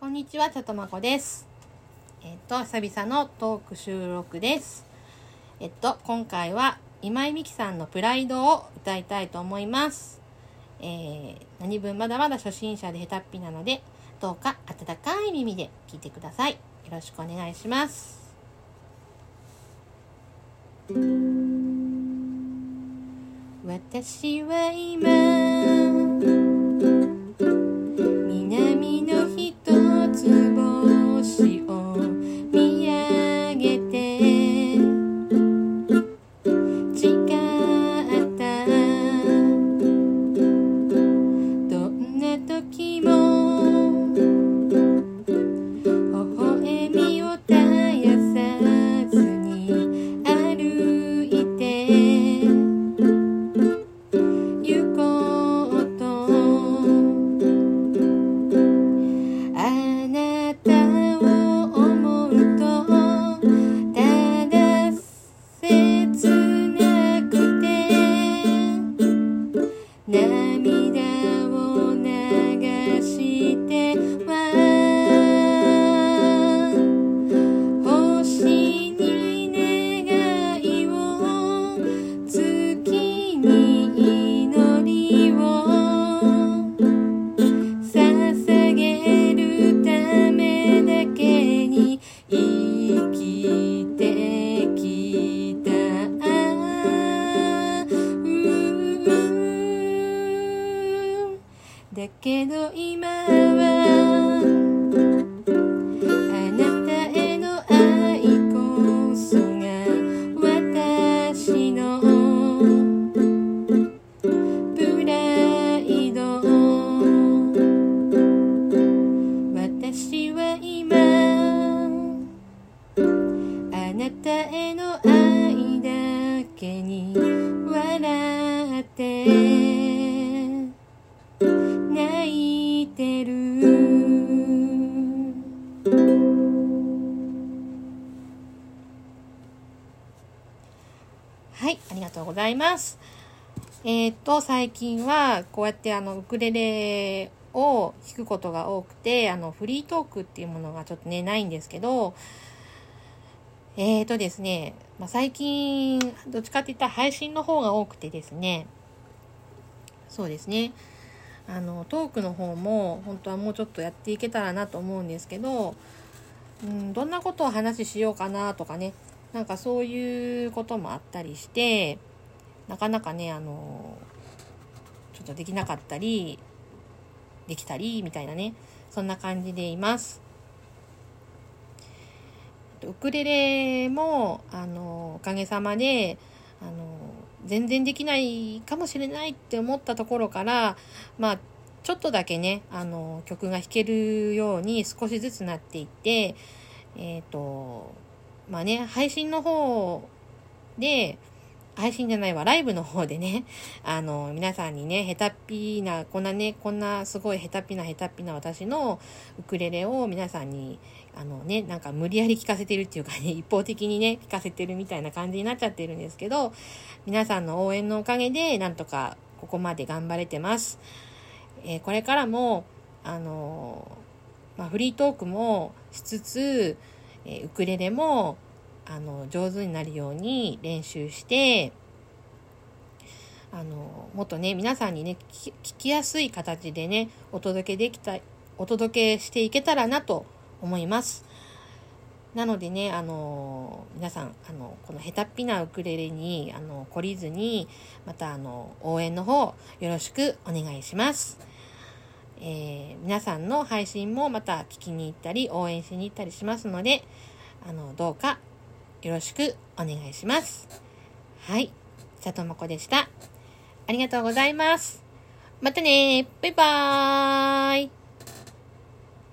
こんにちは、ちょとまこです。えっ、と、久々のトーク収録です。えっと、今回は今井美樹さんのプライドを歌いたいと思います。えー、何分まだまだ初心者で下手っぴなので、どうか温かい耳で聞いてください。よろしくお願いします。私は今に生きてきた。だけど今は泣いてる。はいありがとうございます。えーっと最近はこうやってあのウクレレを弾くことが多くてあのフリートークっていうものがちょっとねないんですけどえーとですね、まあ、最近どっちかって言ったら配信の方が多くてですねそうですね。あのトークの方も本当はもうちょっとやっていけたらなと思うんですけど、うん、どんなことを話ししようかなとかね。なんかそういうこともあったりしてなかなかねあのちょっとできなかったりできたりみたいなね。そんな感じでいます。ウクレレもあのおかげさまであの全然できないかもしれないって思ったところからまあちょっとだけねあの曲が弾けるように少しずつなっていってえっ、とまあね配信の方で配信じゃないわ、ライブの方でね、あの、皆さんにね、下手っぴな、こんなね、こんなすごい下手っぴな下手っぴな私のウクレレを皆さんに、あのね、なんか無理やり聴かせてるっていうかね、一方的にね、聴かせてるみたいな感じになっちゃってるんですけど、皆さんの応援のおかげで、なんとかここまで頑張れてます。えーこれからも、あのまあ、フリートークもしつつ、えーウクレレも、あの上手になるように練習してあのもっとね皆さんにね聞きやすい形でねお届けできたお届けしていけたらなと思います。なのでねあの皆さんあのこの下手っぴなウクレレにあの懲りずにまたあの応援の方よろしくお願いします。えー皆さんの配信もまた聞きに行ったり応援しに行ったりしますのであのどうかよろしくお願いします。はい。さともこでした。ありがとうございます。またねバイバーイ